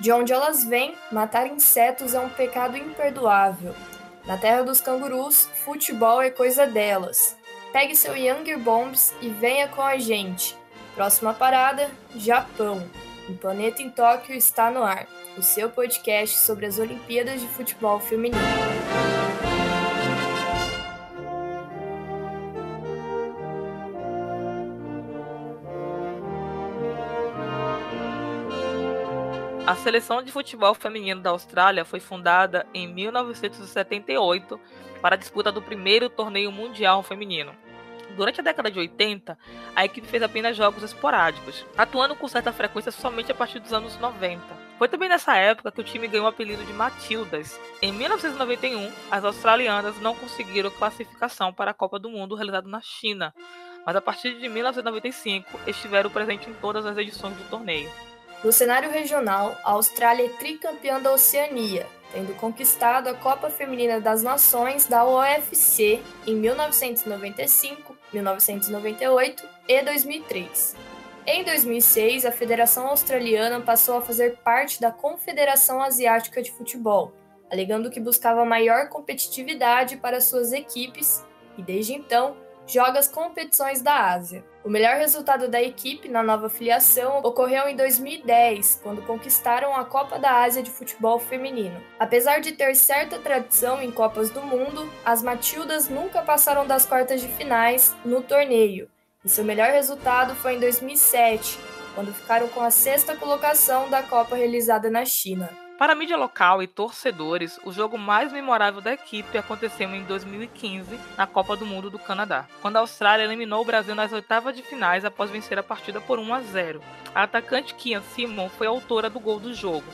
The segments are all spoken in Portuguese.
De onde elas vêm, matar insetos é um pecado imperdoável. Na terra dos cangurus, futebol é coisa delas. Pegue seu Younger Bombs e venha com a gente. Próxima parada: Japão. O Planeta em Tóquio está no ar o seu podcast sobre as Olimpíadas de Futebol Feminino. A seleção de futebol feminino da Austrália foi fundada em 1978 para a disputa do primeiro torneio mundial feminino. Durante a década de 80, a equipe fez apenas jogos esporádicos, atuando com certa frequência somente a partir dos anos 90. Foi também nessa época que o time ganhou o apelido de Matildas. Em 1991, as australianas não conseguiram classificação para a Copa do Mundo realizada na China, mas a partir de 1995 estiveram presentes em todas as edições do torneio. No cenário regional, a Austrália é tricampeã da Oceania, tendo conquistado a Copa Feminina das Nações da OFC em 1995, 1998 e 2003. Em 2006, a Federação Australiana passou a fazer parte da Confederação Asiática de Futebol, alegando que buscava maior competitividade para suas equipes e, desde então, joga as competições da Ásia. O melhor resultado da equipe na nova filiação ocorreu em 2010, quando conquistaram a Copa da Ásia de Futebol Feminino. Apesar de ter certa tradição em Copas do Mundo, as Matildas nunca passaram das quartas de finais no torneio, e seu melhor resultado foi em 2007, quando ficaram com a sexta colocação da Copa realizada na China. Para a mídia local e torcedores, o jogo mais memorável da equipe aconteceu em 2015, na Copa do Mundo do Canadá, quando a Austrália eliminou o Brasil nas oitavas de finais após vencer a partida por 1 a 0. A atacante Kian Simon foi autora do gol do jogo.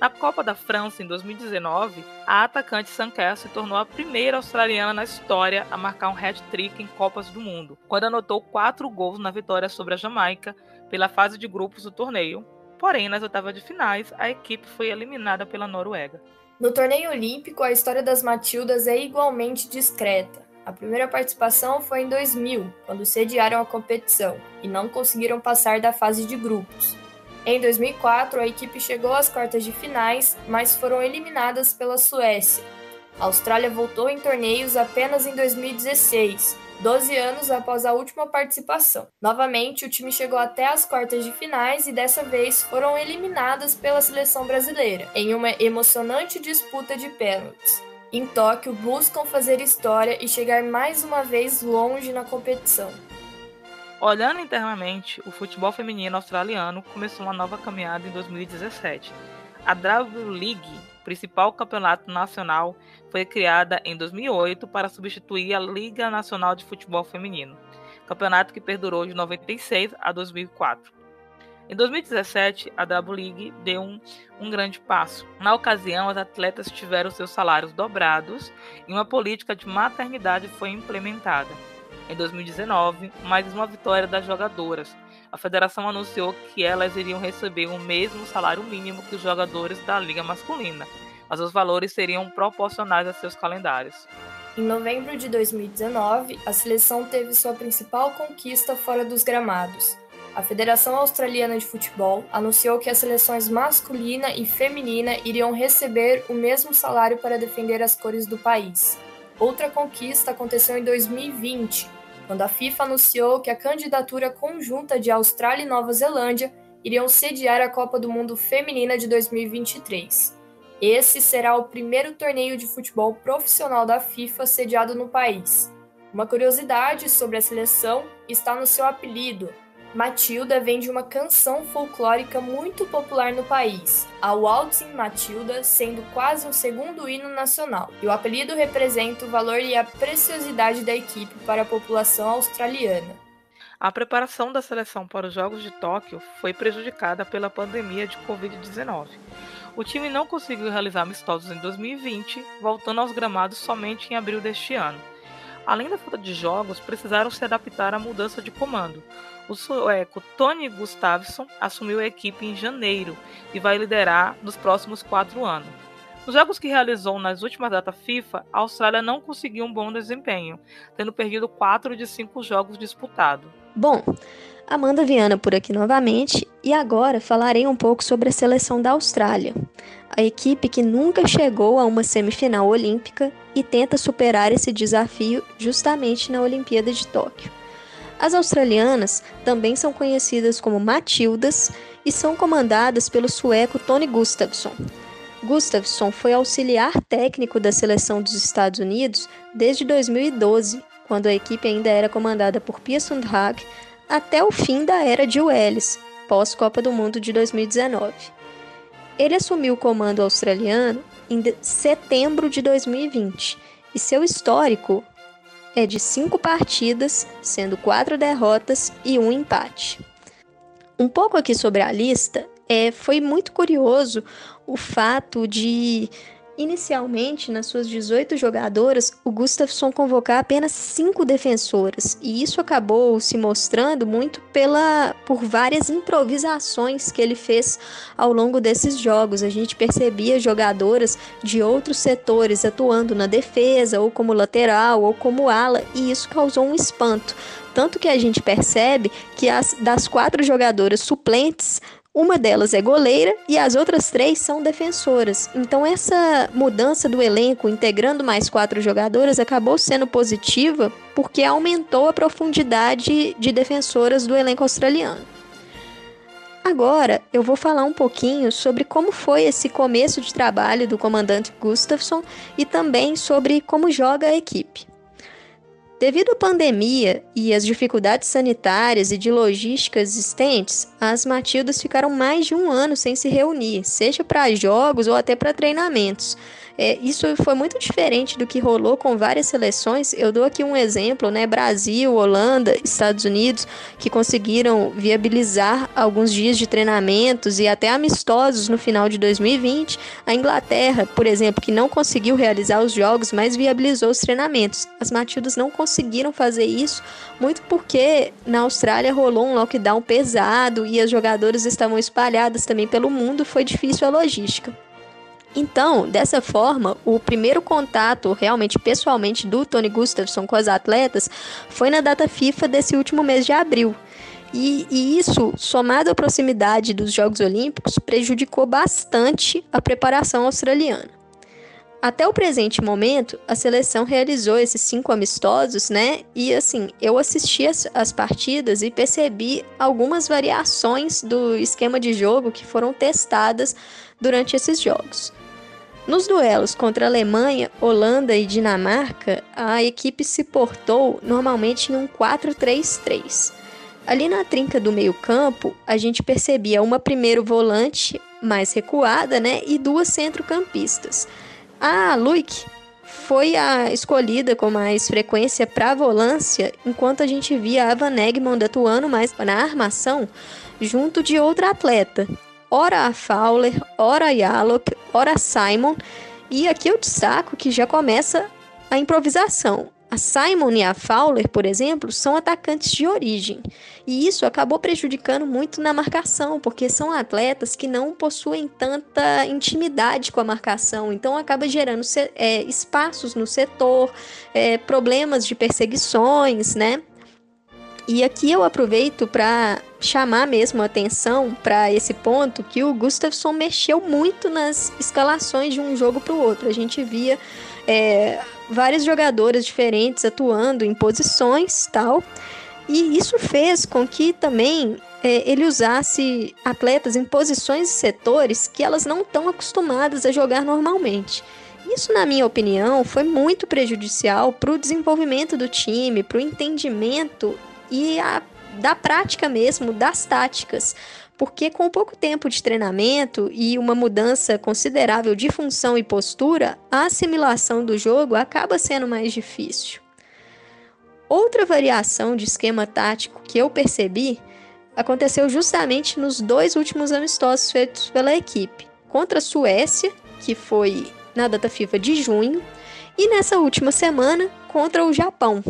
Na Copa da França, em 2019, a atacante Sanker se tornou a primeira australiana na história a marcar um hat-trick em Copas do Mundo, quando anotou quatro gols na vitória sobre a Jamaica pela fase de grupos do torneio, Porém, nas oitavas de finais, a equipe foi eliminada pela Noruega. No torneio olímpico, a história das Matildas é igualmente discreta. A primeira participação foi em 2000, quando sediaram a competição e não conseguiram passar da fase de grupos. Em 2004, a equipe chegou às quartas de finais, mas foram eliminadas pela Suécia. A Austrália voltou em torneios apenas em 2016, 12 anos após a última participação. Novamente, o time chegou até as quartas de finais e dessa vez foram eliminadas pela seleção brasileira, em uma emocionante disputa de pênaltis. Em Tóquio, buscam fazer história e chegar mais uma vez longe na competição. Olhando internamente, o futebol feminino australiano começou uma nova caminhada em 2017. A W League, principal campeonato nacional, foi criada em 2008 para substituir a Liga Nacional de Futebol Feminino, campeonato que perdurou de 96 a 2004. Em 2017, a W League deu um, um, grande passo. Na ocasião, as atletas tiveram seus salários dobrados e uma política de maternidade foi implementada. Em 2019, mais uma vitória das jogadoras. A federação anunciou que elas iriam receber o mesmo salário mínimo que os jogadores da liga masculina, mas os valores seriam proporcionais a seus calendários. Em novembro de 2019, a seleção teve sua principal conquista fora dos gramados. A Federação Australiana de Futebol anunciou que as seleções masculina e feminina iriam receber o mesmo salário para defender as cores do país. Outra conquista aconteceu em 2020, quando a FIFA anunciou que a candidatura conjunta de Austrália e Nova Zelândia iriam sediar a Copa do Mundo Feminina de 2023. Esse será o primeiro torneio de futebol profissional da FIFA sediado no país. Uma curiosidade sobre a seleção está no seu apelido. Matilda vem de uma canção folclórica muito popular no país, a Waltzing Matilda, sendo quase um segundo hino nacional. E o apelido representa o valor e a preciosidade da equipe para a população australiana. A preparação da seleção para os Jogos de Tóquio foi prejudicada pela pandemia de Covid-19 o time não conseguiu realizar amistosos em 2020, voltando aos gramados somente em abril deste ano. Além da falta de jogos, precisaram se adaptar à mudança de comando. O sueco Tony Gustafsson assumiu a equipe em janeiro e vai liderar nos próximos quatro anos. Nos jogos que realizou nas últimas datas FIFA, a Austrália não conseguiu um bom desempenho, tendo perdido quatro de cinco jogos disputados. Bom, Amanda Viana por aqui novamente e agora falarei um pouco sobre a seleção da Austrália, a equipe que nunca chegou a uma semifinal olímpica e tenta superar esse desafio justamente na Olimpíada de Tóquio. As australianas também são conhecidas como Matildas e são comandadas pelo sueco Tony Gustafsson. Gustafsson foi auxiliar técnico da seleção dos Estados Unidos desde 2012, quando a equipe ainda era comandada por Pia Sundhage, até o fim da era de Welles, pós-Copa do Mundo de 2019. Ele assumiu o comando australiano em setembro de 2020 e seu histórico é de cinco partidas, sendo quatro derrotas e um empate. Um pouco aqui sobre a lista, é, foi muito curioso o fato de Inicialmente, nas suas 18 jogadoras, o Gustafsson convocar apenas cinco defensoras, e isso acabou se mostrando muito pela por várias improvisações que ele fez ao longo desses jogos. A gente percebia jogadoras de outros setores atuando na defesa, ou como lateral, ou como ala, e isso causou um espanto. Tanto que a gente percebe que as, das quatro jogadoras suplentes, uma delas é goleira e as outras três são defensoras. Então, essa mudança do elenco, integrando mais quatro jogadoras, acabou sendo positiva porque aumentou a profundidade de defensoras do elenco australiano. Agora eu vou falar um pouquinho sobre como foi esse começo de trabalho do comandante Gustafsson e também sobre como joga a equipe. Devido à pandemia e às dificuldades sanitárias e de logística existentes, as Matildas ficaram mais de um ano sem se reunir, seja para jogos ou até para treinamentos. É, isso foi muito diferente do que rolou com várias seleções. Eu dou aqui um exemplo, né? Brasil, Holanda, Estados Unidos, que conseguiram viabilizar alguns dias de treinamentos e até amistosos no final de 2020. A Inglaterra, por exemplo, que não conseguiu realizar os jogos, mas viabilizou os treinamentos. As Matildas não conseguiram fazer isso, muito porque na Austrália rolou um lockdown pesado e as jogadoras estavam espalhadas também pelo mundo, foi difícil a logística. Então, dessa forma, o primeiro contato realmente pessoalmente do Tony Gustafsson com as atletas foi na data FIFA desse último mês de abril. E, e, isso, somado à proximidade dos Jogos Olímpicos, prejudicou bastante a preparação australiana. Até o presente momento, a seleção realizou esses cinco amistosos, né? E assim, eu assisti as, as partidas e percebi algumas variações do esquema de jogo que foram testadas durante esses jogos. Nos duelos contra Alemanha, Holanda e Dinamarca, a equipe se portou normalmente em um 4-3-3. Ali na trinca do meio-campo, a gente percebia uma primeiro volante mais recuada, né, e duas centrocampistas. A Luik foi a escolhida com mais frequência para a volância, enquanto a gente via a Van Egmond atuando mais na armação junto de outra atleta, ora a Fowler, ora a ora a Simon. E aqui eu destaco que já começa a improvisação. A Simon e a Fowler, por exemplo, são atacantes de origem. E isso acabou prejudicando muito na marcação, porque são atletas que não possuem tanta intimidade com a marcação. Então acaba gerando é, espaços no setor, é, problemas de perseguições, né? E aqui eu aproveito para chamar mesmo atenção para esse ponto que o Gustafsson mexeu muito nas escalações de um jogo para o outro. A gente via é, vários jogadores diferentes atuando em posições tal. E isso fez com que também é, ele usasse atletas em posições e setores que elas não estão acostumadas a jogar normalmente. Isso, na minha opinião, foi muito prejudicial para o desenvolvimento do time, para o entendimento e a, da prática mesmo, das táticas. Porque com pouco tempo de treinamento e uma mudança considerável de função e postura, a assimilação do jogo acaba sendo mais difícil. Outra variação de esquema tático que eu percebi aconteceu justamente nos dois últimos amistosos feitos pela equipe, contra a Suécia, que foi na data FIFA de junho, e nessa última semana contra o Japão,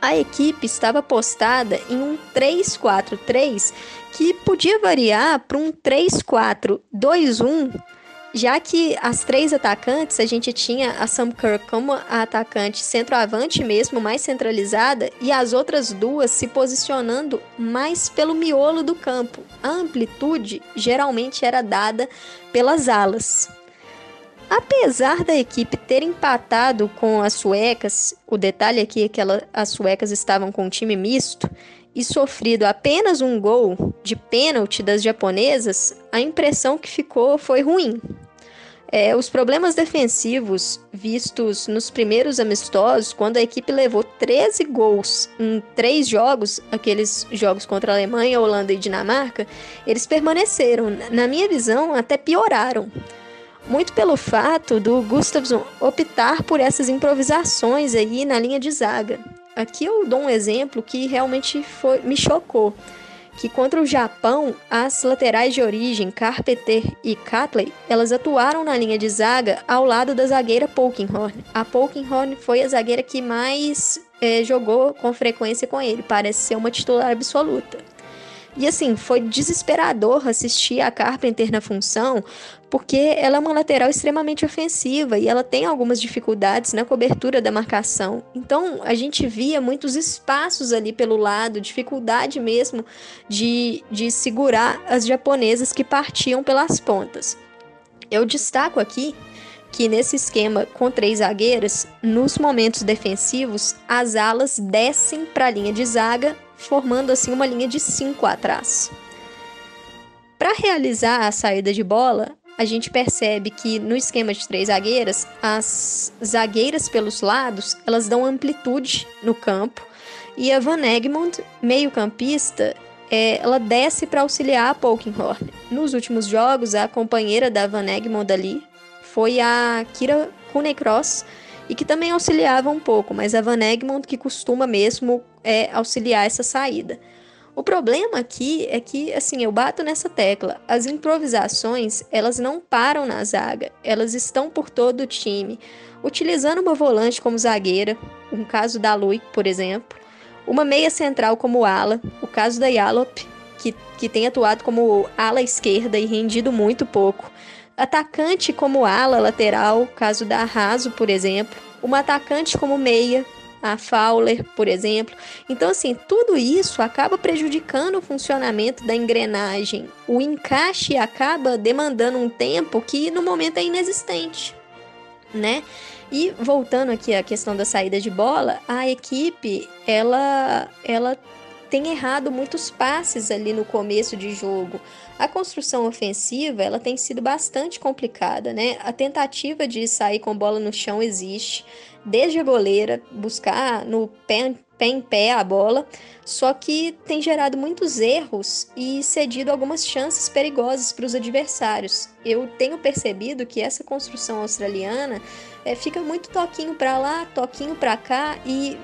a equipe estava postada em um 3-4-3 que podia variar para um 3-4-2-1 já que as três atacantes, a gente tinha a Sam Kerr como a atacante centroavante mesmo, mais centralizada, e as outras duas se posicionando mais pelo miolo do campo. A amplitude geralmente era dada pelas alas. Apesar da equipe ter empatado com as suecas, o detalhe aqui é que ela, as suecas estavam com um time misto, e sofrido apenas um gol de pênalti das japonesas, a impressão que ficou foi ruim. É, os problemas defensivos vistos nos primeiros amistosos, quando a equipe levou 13 gols em três jogos, aqueles jogos contra a Alemanha, Holanda e Dinamarca, eles permaneceram. Na minha visão, até pioraram. Muito pelo fato do Gustafsson optar por essas improvisações aí na linha de zaga. Aqui eu dou um exemplo que realmente foi, me chocou. Que contra o Japão, as laterais de origem, Carpenter e Catley, elas atuaram na linha de zaga ao lado da zagueira Polkinghorn. A Polkinghorn foi a zagueira que mais é, jogou com frequência com ele, parece ser uma titular absoluta. E assim, foi desesperador assistir a Carpenter na função, porque ela é uma lateral extremamente ofensiva e ela tem algumas dificuldades na cobertura da marcação. Então, a gente via muitos espaços ali pelo lado, dificuldade mesmo de, de segurar as japonesas que partiam pelas pontas. Eu destaco aqui que nesse esquema com três zagueiras, nos momentos defensivos, as alas descem para a linha de zaga, formando assim uma linha de cinco atrás. Para realizar a saída de bola, a gente percebe que no esquema de três zagueiras, as zagueiras pelos lados, elas dão amplitude no campo e a Van Egmond, meio-campista, é, ela desce para auxiliar a Polkinghorn. Nos últimos jogos, a companheira da Van Egmond ali foi a Kira Kunekross, e que também auxiliava um pouco, mas a Van Egmond que costuma mesmo é, auxiliar essa saída. O problema aqui é que, assim, eu bato nessa tecla. As improvisações, elas não param na zaga, elas estão por todo o time. Utilizando uma volante como zagueira, um caso da Lui, por exemplo, uma meia central como ala, o caso da Yalop, que, que tem atuado como ala esquerda e rendido muito pouco. Atacante como ala lateral, caso da Arraso, por exemplo. Uma atacante como meia, a Fowler, por exemplo. Então, assim, tudo isso acaba prejudicando o funcionamento da engrenagem. O encaixe acaba demandando um tempo que no momento é inexistente, né? E voltando aqui à questão da saída de bola, a equipe, ela, ela tem errado muitos passes ali no começo de jogo. A construção ofensiva, ela tem sido bastante complicada, né? A tentativa de sair com bola no chão existe, desde a goleira, buscar no pé, pé em pé a bola, só que tem gerado muitos erros e cedido algumas chances perigosas para os adversários. Eu tenho percebido que essa construção australiana é, fica muito toquinho para lá, toquinho para cá e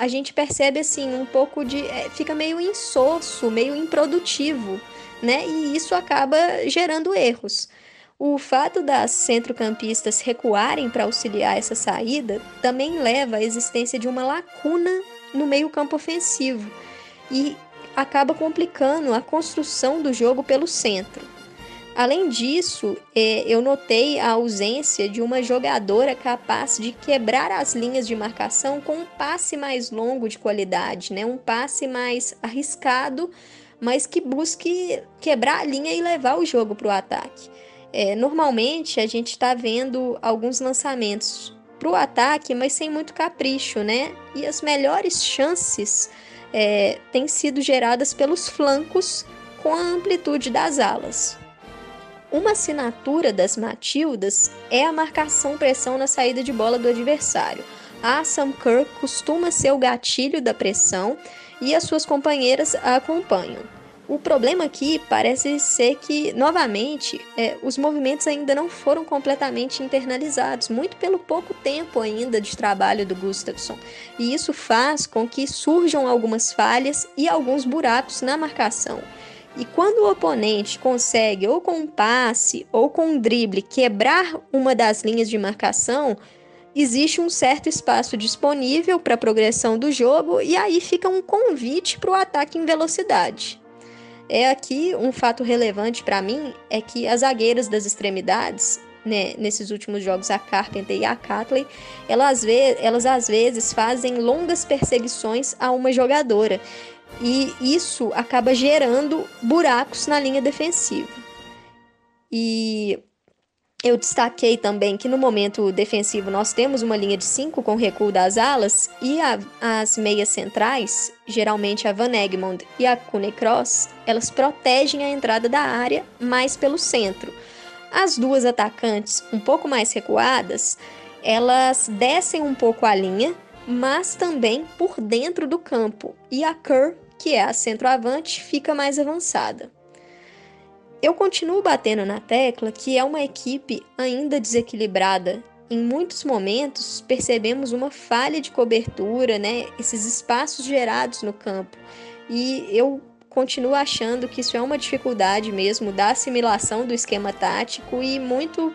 a gente percebe assim um pouco de é, fica meio insosso, meio improdutivo, né? E isso acaba gerando erros. O fato das centrocampistas recuarem para auxiliar essa saída também leva à existência de uma lacuna no meio-campo ofensivo e acaba complicando a construção do jogo pelo centro. Além disso, é, eu notei a ausência de uma jogadora capaz de quebrar as linhas de marcação com um passe mais longo de qualidade, né? um passe mais arriscado, mas que busque quebrar a linha e levar o jogo para o ataque. É, normalmente a gente está vendo alguns lançamentos para o ataque, mas sem muito capricho, né? E as melhores chances é, têm sido geradas pelos flancos com a amplitude das alas. Uma assinatura das Matildas é a marcação-pressão na saída de bola do adversário. A Sam Kerr costuma ser o gatilho da pressão e as suas companheiras a acompanham. O problema aqui parece ser que, novamente, é, os movimentos ainda não foram completamente internalizados, muito pelo pouco tempo ainda de trabalho do Gustafsson. E isso faz com que surjam algumas falhas e alguns buracos na marcação. E quando o oponente consegue, ou com um passe ou com um drible, quebrar uma das linhas de marcação, existe um certo espaço disponível para a progressão do jogo e aí fica um convite para o ataque em velocidade. É aqui um fato relevante para mim é que as zagueiras das extremidades, né, nesses últimos jogos, a Carpenter e a Catley, elas, elas às vezes fazem longas perseguições a uma jogadora. E isso acaba gerando buracos na linha defensiva. E eu destaquei também que no momento defensivo nós temos uma linha de 5 com recuo das alas e a, as meias centrais, geralmente a Van Egmond e a Cune Cross, elas protegem a entrada da área mais pelo centro. As duas atacantes, um pouco mais recuadas, elas descem um pouco a linha, mas também por dentro do campo, e a Kerr, que é a centroavante, fica mais avançada. Eu continuo batendo na tecla que é uma equipe ainda desequilibrada. Em muitos momentos percebemos uma falha de cobertura, né? Esses espaços gerados no campo. E eu continuo achando que isso é uma dificuldade mesmo da assimilação do esquema tático e muito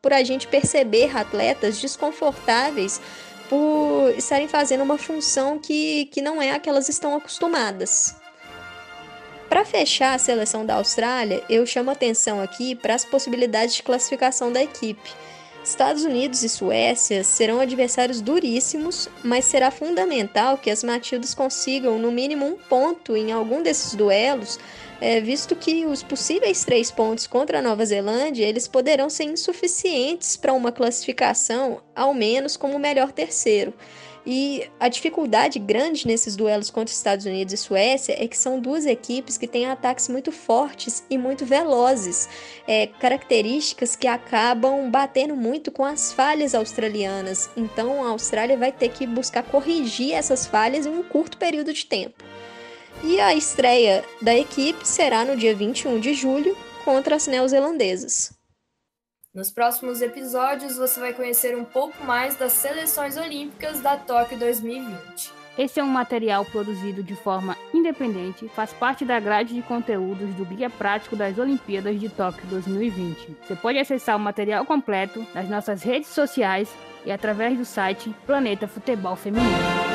por a gente perceber atletas desconfortáveis por estarem fazendo uma função que, que não é a que elas estão acostumadas. Para fechar a seleção da Austrália, eu chamo atenção aqui para as possibilidades de classificação da equipe. Estados Unidos e Suécia serão adversários duríssimos, mas será fundamental que as Matildas consigam no mínimo um ponto em algum desses duelos, é, visto que os possíveis três pontos contra a Nova Zelândia eles poderão ser insuficientes para uma classificação, ao menos como melhor terceiro. E a dificuldade grande nesses duelos contra Estados Unidos e Suécia é que são duas equipes que têm ataques muito fortes e muito velozes, é, características que acabam batendo muito com as falhas australianas. Então a Austrália vai ter que buscar corrigir essas falhas em um curto período de tempo. E a estreia da equipe será no dia 21 de julho contra as neozelandesas. Nos próximos episódios você vai conhecer um pouco mais das seleções olímpicas da Tóquio 2020. Esse é um material produzido de forma independente, faz parte da grade de conteúdos do Guia Prático das Olimpíadas de Tóquio 2020. Você pode acessar o material completo nas nossas redes sociais e através do site Planeta Futebol Feminino.